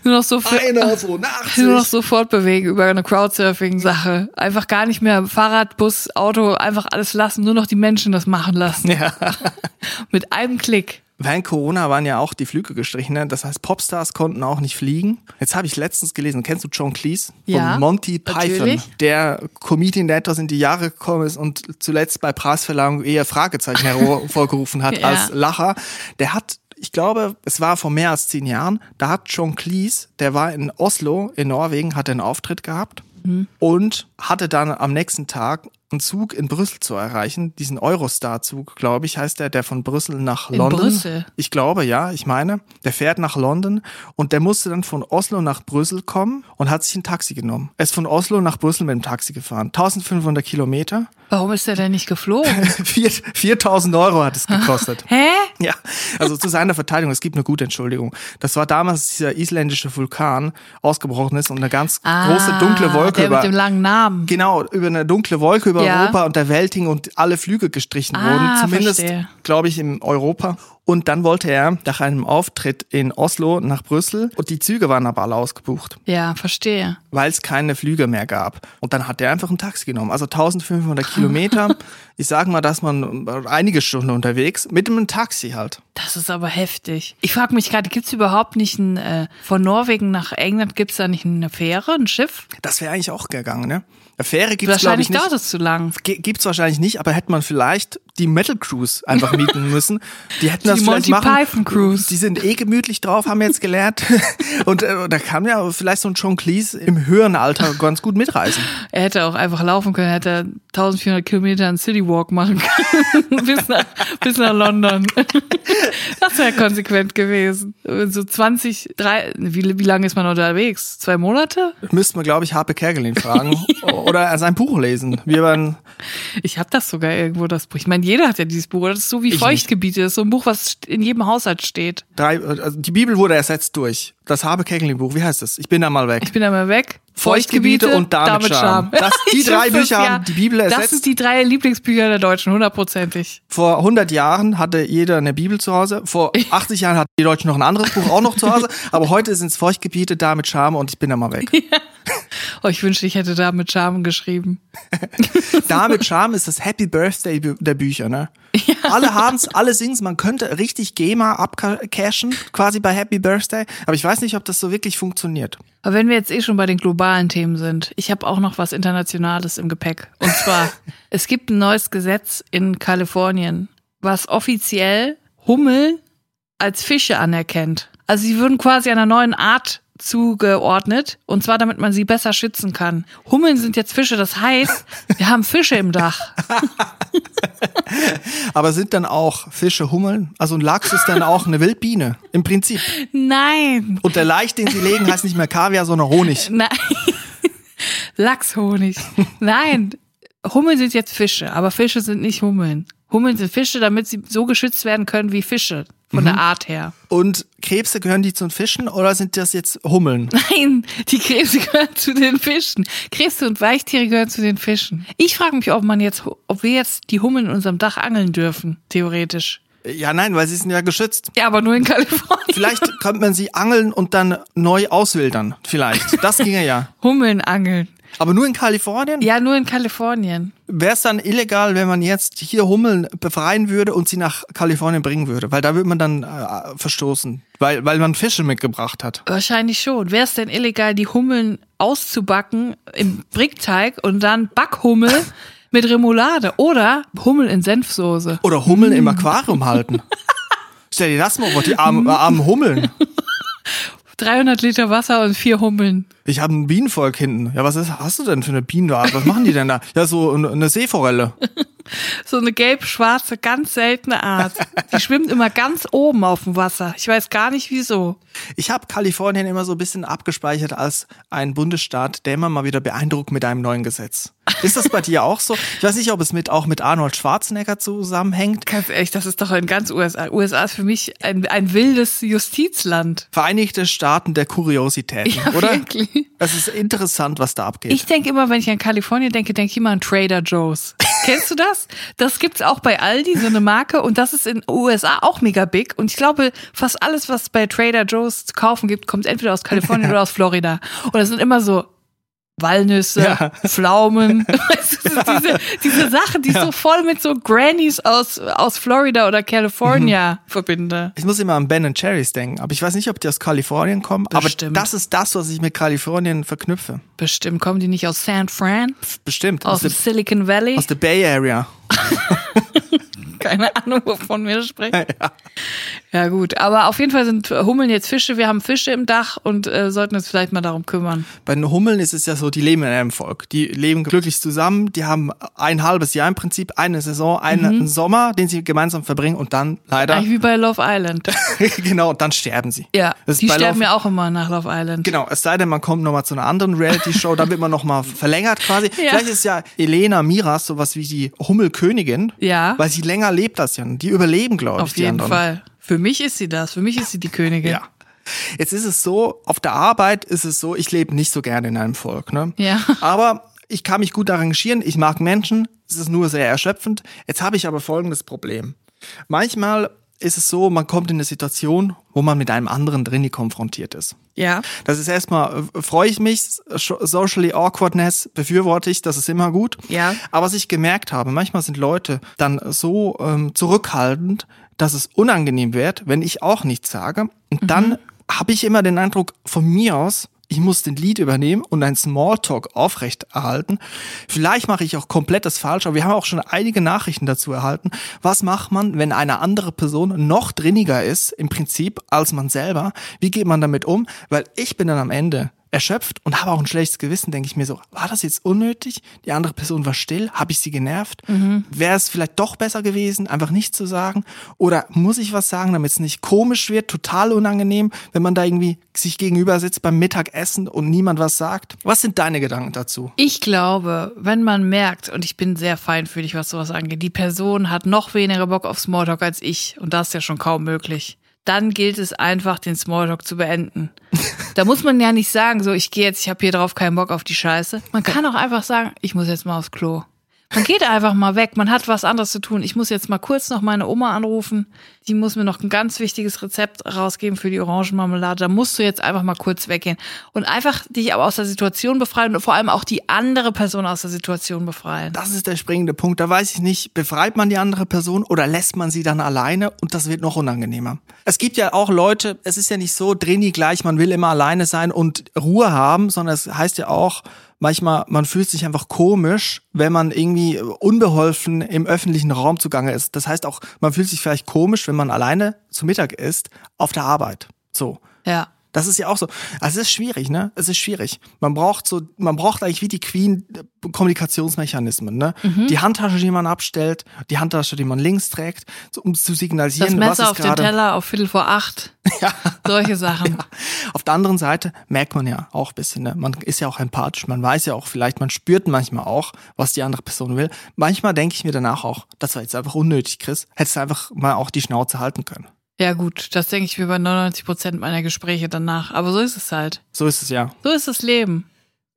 nur noch so, Einer so nach nur noch sich. so fortbewegen über eine Crowdsurfing-Sache. Einfach gar nicht mehr Fahrrad, Bus, Auto, einfach alles lassen, nur noch die Menschen das machen lassen. Ja. Mit einem Klick. Während Corona waren ja auch die Flüge gestrichen, ne? das heißt Popstars konnten auch nicht fliegen. Jetzt habe ich letztens gelesen, kennst du John Cleese? Ja, Von Monty Python, natürlich. der Comedian, der etwas in die Jahre gekommen ist und zuletzt bei Preisverleihung eher Fragezeichen hervorgerufen hat Ja. als Lacher. Der hat ich glaube, es war vor mehr als zehn Jahren, da hat John Cleese, der war in Oslo in Norwegen, hat einen Auftritt gehabt Mhm. und hatte dann am nächsten Tag einen Zug in Brüssel zu erreichen, diesen Eurostar-Zug, glaube ich, heißt der, der von Brüssel nach In London. Brüssel? Ich glaube, ja, ich meine. Der fährt nach London und der musste dann von Oslo nach Brüssel kommen und hat sich ein Taxi genommen. Er ist von Oslo nach Brüssel mit dem Taxi gefahren. 1500 Kilometer. Warum ist der denn nicht geflogen? Vier- 4000 Euro hat es gekostet. Hä? Ja, also zu seiner Verteidigung, es gibt eine gute Entschuldigung. Das war damals als dieser isländische Vulkan ausgebrochen ist und eine ganz große dunkle Wolke Ah, der über mit dem langen Namen. Genau, über eine dunkle Wolke über Ja. Europa und der Welt hing und alle Flüge gestrichen Ah, wurden. Zumindest, glaube ich, in Europa. Und dann wollte er nach einem Auftritt in Oslo nach Brüssel und die Züge waren aber alle ausgebucht, Ja, verstehe. weil es keine Flüge mehr gab. Und dann hat er einfach ein Taxi genommen. Also 1500 Kilometer. Ich sage mal, dass man einige Stunden unterwegs mit einem Taxi halt. Das ist aber heftig. Ich frage mich gerade, gibt's überhaupt nicht ein, äh, von Norwegen nach England, gibt's da nicht eine Fähre, ein Schiff? Das wäre eigentlich auch gegangen, ne? Eine Fähre gibt's glaube Wahrscheinlich dauert es zu lang. Ge- Gibt's wahrscheinlich nicht, aber hätte man vielleicht die Metal Cruise einfach mieten müssen. Die hätten das Die vielleicht Monty machen. Python Cruise. Die sind eh gemütlich drauf, haben wir jetzt gelernt. Und äh, da kann ja vielleicht so ein John Cleese im höheren Alter ganz gut mitreisen. Er hätte auch einfach laufen können, er hätte 1400 Kilometer einen City Walk machen können. bis, nach, bis nach London. das wäre konsequent gewesen. So 20, drei, wie, wie lange ist man unterwegs? Zwei Monate? Müssten wir, glaube ich, Harpe Kerkelin fragen. Oder sein Buch lesen. Wir waren, Ich habe das sogar irgendwo, das Buch. Ich meine, jeder hat ja dieses Buch. Das ist so wie Ich Feuchtgebiete. Das ist so ein Buch, was in jedem Haushalt steht. drei, also die Bibel wurde ersetzt durch das Harpe Kerkelin Buch. Wie heißt das? Ich bin da mal weg. Ich bin da mal weg. Feuchtgebiete und damit Charme. Das- die drei Bücher haben die Bibel Das ersetzt. sind die drei Lieblingsbücher der Deutschen, hundertprozentig. Vor 100 Jahren hatte jeder eine Bibel zu Hause. Vor 80 Jahren hatten die Deutschen noch ein anderes Buch auch noch zu Hause. Aber heute sind es Feuchtgebiete, da mit Charme und ich bin da mal weg. Oh, ich wünschte, ich hätte da mit Charme geschrieben. Da mit Charme ist das Happy Birthday der Bücher, ne? Alle haben's, alle singen's. Man könnte richtig GEMA abcashen, quasi bei Happy Birthday. Aber ich weiß nicht, ob das so wirklich funktioniert. Aber wenn wir jetzt eh schon bei den globalen Themen sind, ich habe auch noch was Internationales im Gepäck. Und zwar, es gibt ein neues Gesetz in Kalifornien, was offiziell Hummeln als Fische anerkennt. Also sie würden quasi einer neuen Art zugeordnet, und zwar damit man sie besser schützen kann. Hummeln sind jetzt Fische, das heißt, wir haben Fische im Dach. Aber sind dann auch Fische Hummeln? Also ein Lachs ist dann auch eine Wildbiene, im Prinzip. Nein, Und der Laich, den sie legen, heißt nicht mehr Kaviar, sondern Honig. nein. Lachshonig. Nein, Hummeln sind jetzt Fische, aber Fische sind nicht Hummeln. Hummeln sind Fische, damit sie so geschützt werden können wie Fische. Von der Art her. Und Krebse gehören die zu den Fischen oder sind das jetzt Hummeln? Nein, die Krebse gehören zu den Fischen. Krebse und Weichtiere gehören zu den Fischen. Ich frage mich, ob man jetzt, ob wir jetzt die Hummeln in unserem Dach angeln dürfen, theoretisch. Ja, nein, weil sie sind ja geschützt. Ja, aber nur in Kalifornien. Vielleicht könnte man sie angeln und dann neu auswildern. Vielleicht. Das ginge ja. Hummeln angeln. Aber nur in Kalifornien? Ja, nur in Kalifornien. Wäre es dann illegal, wenn man jetzt hier Hummeln befreien würde und sie nach Kalifornien bringen würde? Weil da würde man dann äh, verstoßen, weil, weil man Fische mitgebracht hat. Wahrscheinlich schon. Wäre es denn illegal, die Hummeln auszubacken im Brickteig und dann Backhummel mit Remoulade oder Hummel in Senfsoße? Oder Hummeln im Aquarium halten. Stell dir das mal vor, die armen, armen Hummeln. 300 Liter Wasser und vier Hummeln. Ich habe ein Bienenvolk hinten. Ja, was ist, hast du denn für eine Bienenart? Was machen die denn da? Ja, so eine Seeforelle. So eine gelb-schwarze, ganz seltene Art. Die schwimmt immer ganz oben auf dem Wasser. Ich weiß gar nicht wieso. Ich habe Kalifornien immer so ein bisschen abgespeichert als ein Bundesstaat, der immer mal wieder beeindruckt mit einem neuen Gesetz. Ist das bei dir auch so? Ich weiß nicht, ob es mit auch mit Arnold Schwarzenegger zusammenhängt. Ganz ehrlich, das ist doch in ganz USA. USA ist für mich ein, ein wildes Justizland. Vereinigte Staaten der Kuriositäten, Ja, oder? wirklich. Es ist interessant, was da abgeht. Ich denke immer, wenn ich an Kalifornien denke, denke ich immer an Trader Joe's. Kennst du das? Das gibt's auch bei Aldi, so eine Marke. Und das ist in USA auch mega big. Und ich glaube, fast alles, was bei Trader Joe's zu kaufen gibt, kommt entweder aus Kalifornien oder aus Florida. Und das sind immer so Walnüsse, Ja. Pflaumen, diese, diese Sachen, die ich so voll mit so Grannies aus, aus Florida oder California verbinde. ich muss immer an Ben Cherries denken, aber ich weiß nicht, ob die aus Kalifornien kommen. Bestimmt. Aber das ist das, was ich mit Kalifornien verknüpfe. Bestimmt kommen die nicht aus San Fran, Bestimmt. aus Aus, dem Silicon Valley. aus der Bay Area. Keine Ahnung, wovon wir sprechen. Ja. gut, aber auf jeden Fall sind Hummeln jetzt Fische. Wir haben Fische im Dach und äh, sollten uns vielleicht mal darum kümmern. Bei den Hummeln ist es ja so, die leben in einem Volk. Die leben glücklich zusammen, die haben ein halbes Jahr im Prinzip, eine Saison, einen Sommer, den sie gemeinsam verbringen und dann leider, Eigentlich wie bei Love Island. genau, und dann sterben sie. Ja, die sterben Love- ja auch immer nach Love Island. Genau, es sei denn, man kommt nochmal zu einer anderen Reality-Show, da wird man nochmal verlängert quasi. Ja. Vielleicht ist ja Elena Miras sowas wie die Hummelkönigin, Ja. weil sie länger lebt als Jan. Die überleben, glaube ich, Auf jeden. Fall. Für mich ist sie das. Für mich ist sie die Königin. Ja. Jetzt ist es so, auf der Arbeit ist es so, ich lebe nicht so gerne in einem Volk. Ne? Ja. Aber ich kann mich gut arrangieren, ich mag Menschen, es ist nur sehr erschöpfend. Jetzt habe ich aber folgendes Problem. Manchmal ist es so, man kommt in eine Situation, wo man mit einem anderen drin konfrontiert ist. Ja. Das ist erstmal, äh, freue ich mich, Socially Awkwardness befürworte ich, das ist immer gut. Ja. Aber was ich gemerkt habe, manchmal sind Leute dann so ähm, zurückhaltend, dass es unangenehm wird, wenn ich auch nichts sage. Und dann habe ich immer den Eindruck, von mir aus, ich muss den Lead übernehmen und einen Smalltalk aufrechterhalten. Vielleicht mache ich auch komplett das falsch, aber wir haben auch schon einige Nachrichten dazu erhalten. Was macht man, wenn eine andere Person noch drinniger ist, im Prinzip, als man selber? Wie geht man damit um? Weil ich bin dann am Ende erschöpft und habe auch ein schlechtes Gewissen, denke ich mir so, war das jetzt unnötig? Die andere Person war still, habe ich sie genervt? Wäre es vielleicht doch besser gewesen, einfach nichts zu sagen? Oder muss ich was sagen, damit es nicht komisch wird, total unangenehm, wenn man da irgendwie sich gegenüber sitzt beim Mittagessen und niemand was sagt? Was sind deine Gedanken dazu? Ich glaube, wenn man merkt, und ich bin sehr feinfühlig, was sowas angeht, die Person hat noch weniger Bock auf Smalltalk als ich, und das ist ja schon kaum möglich, dann gilt es einfach, den Smalltalk zu beenden. Da muss man ja nicht sagen, so, ich gehe jetzt, ich habe hier drauf keinen Bock auf die Scheiße. Man kann auch einfach sagen, ich muss jetzt mal aufs Klo. Man geht einfach mal weg, man hat was anderes zu tun. Ich muss jetzt mal kurz noch meine Oma anrufen. Die muss mir noch ein ganz wichtiges Rezept rausgeben für die Orangenmarmelade. Da musst du jetzt einfach mal kurz weggehen. Und einfach dich aber aus der Situation befreien und vor allem auch die andere Person aus der Situation befreien. Das ist der springende Punkt. Da weiß ich nicht, befreit man die andere Person oder lässt man sie dann alleine und das wird noch unangenehmer. Es gibt ja auch Leute, es ist ja nicht so, drehen die gleich, man will immer alleine sein und Ruhe haben, sondern es heißt ja auch, manchmal, man fühlt sich einfach komisch, wenn man irgendwie unbeholfen im öffentlichen Raum zugange ist. Das heißt auch, man fühlt sich vielleicht komisch, wenn man alleine zu Mittag isst auf der Arbeit. So. Ja. Das ist ja auch so. Also es ist schwierig, ne? Es ist schwierig. Man braucht so, man braucht eigentlich wie die Queen äh, Kommunikationsmechanismen, ne? Mhm. Die Handtasche, die man abstellt, die Handtasche, die man links trägt, so, um zu Das signalisieren, was Messer ist auf den gerade. Teller auf Viertel vor acht. Ja. Solche Sachen. Auf der anderen Seite merkt man ja auch ein bisschen, ne? man ist ja auch empathisch, man weiß ja auch vielleicht, man spürt manchmal auch, was die andere Person will. Manchmal denke ich mir danach auch, das war jetzt einfach unnötig, Chris. Hättest du einfach mal auch die Schnauze halten können. Ja gut, das denke ich mir bei 99 Prozent meiner Gespräche danach. Aber so ist es halt. So ist es ja. So ist das Leben.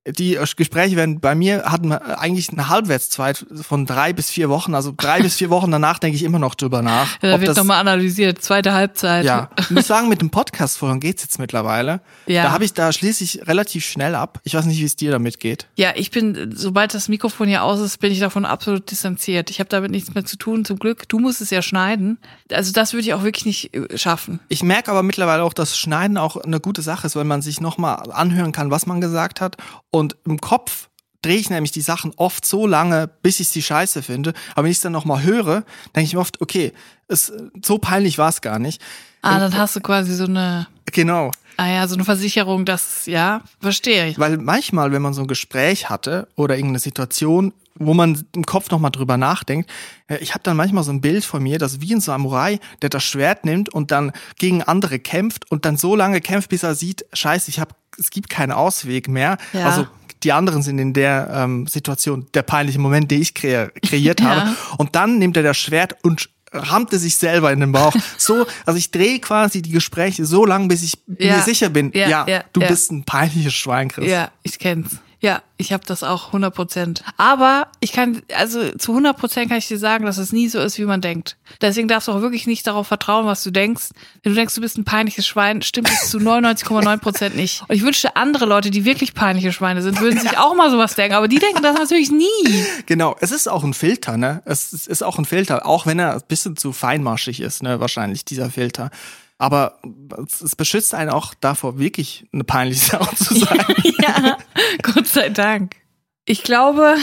Die äh, Gespräche werden bei mir hatten wir eigentlich eine Halbwertszeit von drei bis vier Wochen. Also drei bis vier Wochen danach denke ich immer noch drüber nach. Da ob wird nochmal analysiert. Zweite Halbzeit. Ja, ich muss sagen, mit dem Podcast-Folgen geht's jetzt mittlerweile. Ja. Da habe ich, da schließe ich relativ schnell ab. Ich weiß nicht, wie es dir damit geht. Ja, ich bin, sobald das Mikrofon hier aus ist, bin ich davon absolut distanziert. Ich habe damit nichts mehr zu tun, zum Glück. Du musst es ja schneiden. Also das würde ich auch wirklich nicht äh, schaffen. Ich merke aber mittlerweile auch, dass Schneiden auch eine gute Sache ist, weil man sich nochmal anhören kann, was man gesagt hat. Und im Kopf drehe ich nämlich die Sachen oft so lange, bis ich sie scheiße finde. Aber wenn ich es dann nochmal höre, denke ich mir oft, okay, es, so peinlich war es gar nicht. Ah, dann hast du quasi so eine, Genau. ah ja, so eine Versicherung, das, ja, verstehe ich. Weil manchmal, wenn man so ein Gespräch hatte oder irgendeine Situation, wo man im Kopf nochmal drüber nachdenkt, äh, ich habe dann manchmal so ein Bild von mir, das wie ein Samurai, der das Schwert nimmt und dann gegen andere kämpft und dann so lange kämpft, bis er sieht, scheiße, ich habe, es gibt keinen Ausweg mehr. Ja. Also die anderen sind in der ähm, Situation der peinliche Moment, den ich kre kreiert Ja. habe. Und dann nimmt er das Schwert und rammte sich selber in den Bauch. So, also ich drehe quasi die Gespräche so lang, bis ich Ja. mir sicher bin, Ja, ja, du bist ein peinliches Schwein, Chris. Ja, ich kenn's. Ja, ich habe das auch 100 Prozent. Aber ich kann, also zu 100 Prozent kann ich dir sagen, dass es nie so ist, wie man denkt. Deswegen darfst du auch wirklich nicht darauf vertrauen, was du denkst. Wenn du denkst, du bist ein peinliches Schwein, stimmt es zu 99,9 Prozent nicht. Und ich wünschte, andere Leute, die wirklich peinliche Schweine sind, würden sich auch mal sowas denken. Aber die denken das natürlich nie. Genau, es ist auch ein Filter, ne? Es ist- ist auch ein Filter, auch wenn er ein bisschen zu feinmaschig ist, ne? Wahrscheinlich, dieser Filter. Aber es, es beschützt einen auch davor, wirklich eine peinliche Sau zu sein. Ja, Gott sei Dank. Ich glaube,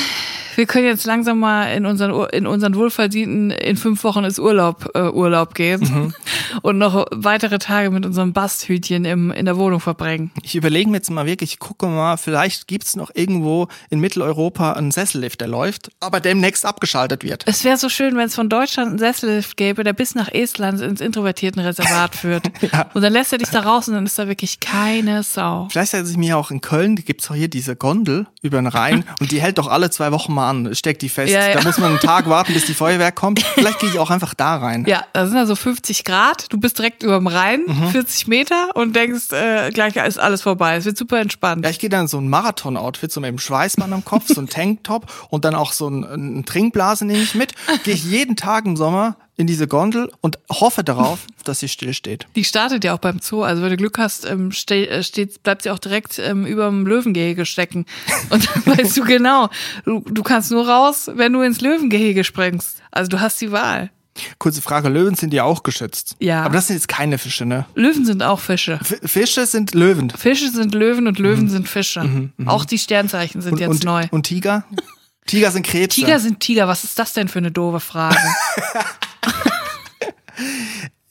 wir können jetzt langsam mal in unseren, in unseren wohlverdienten, in fünf Wochen ist Urlaub, äh, Urlaub gehen und noch weitere Tage mit unserem Basthütchen im, in der Wohnung verbringen. Ich überlege mir jetzt mal wirklich, ich gucke mal, vielleicht gibt's noch irgendwo in Mitteleuropa einen Sessellift, der läuft, aber demnächst abgeschaltet wird. Es wäre so schön, wenn es von Deutschland einen Sessellift gäbe, der bis nach Estland ins Introvertiertenreservat führt. Und dann lässt er dich da raus und dann ist da wirklich keine Sau. Vielleicht setze ich mir auch in Köln, gibt's auch hier diese Gondel über den Rhein und die hält doch alle zwei Wochen mal an, steckt die fest. Ja, ja. Da muss man einen Tag warten, bis die Feuerwehr kommt. Vielleicht gehe ich auch einfach da rein. Ja, da sind also 50 Grad, du bist direkt über dem Rhein, Mhm. 40 Meter und denkst, äh, gleich ist alles vorbei. Es wird super entspannt. Ja, ich gehe dann in so ein Marathon-Outfit, so mit dem Schweißband am Kopf, so ein Tanktop und dann auch so ein, ein Trinkblase nehme ich mit. Gehe ich jeden Tag im Sommer in diese Gondel und hoffe darauf, dass sie still steht. Die startet ja auch beim Zoo. Also wenn du Glück hast, ähm, ste äh, steht, bleibt sie auch direkt ähm, über dem Löwengehege stecken. Und dann weißt du genau, du, du kannst nur raus, wenn du ins Löwengehege springst. Also du hast die Wahl. Kurze Frage, Löwen sind ja auch geschützt. Ja. Aber das sind jetzt keine Fische, ne? Löwen sind auch Fische. F Fische sind Löwen. Fische sind Löwen und Löwen sind Fische. Auch die Sternzeichen sind Und, jetzt und, neu. und Tiger? Tiger sind Krebse. Tiger sind Tiger. Was ist das denn für eine doofe Frage?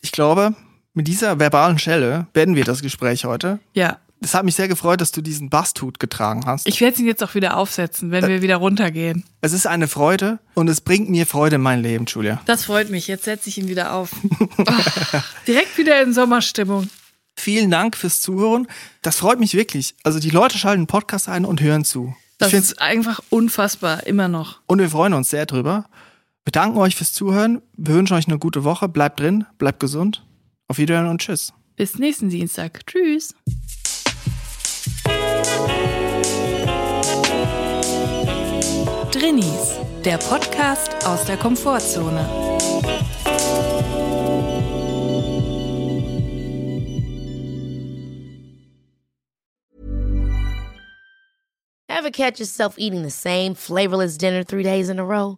ich glaube, mit dieser verbalen Schelle beenden wir das Gespräch heute. ja. Es hat mich sehr gefreut, dass du diesen Basthut getragen hast. Ich werde ihn jetzt auch wieder aufsetzen, wenn wir wieder runtergehen. es ist eine Freude und es bringt mir Freude in mein Leben, Julia. Das freut mich. Jetzt setze ich ihn wieder auf. Ach, direkt wieder in Sommerstimmung. Vielen Dank fürs Zuhören. Das freut mich wirklich. Also die Leute schalten den Podcast ein und hören zu. Das ist einfach unfassbar, immer noch. und wir freuen uns sehr drüber. Wir danken euch fürs Zuhören. Wir wünschen euch eine gute Woche. Bleibt drin, bleibt gesund. Auf Wiedersehen und tschüss. Bis nächsten Dienstag. Tschüss. Drinnies, der Podcast aus der Komfortzone. Ever catch yourself eating the same flavorless dinner three days in a row?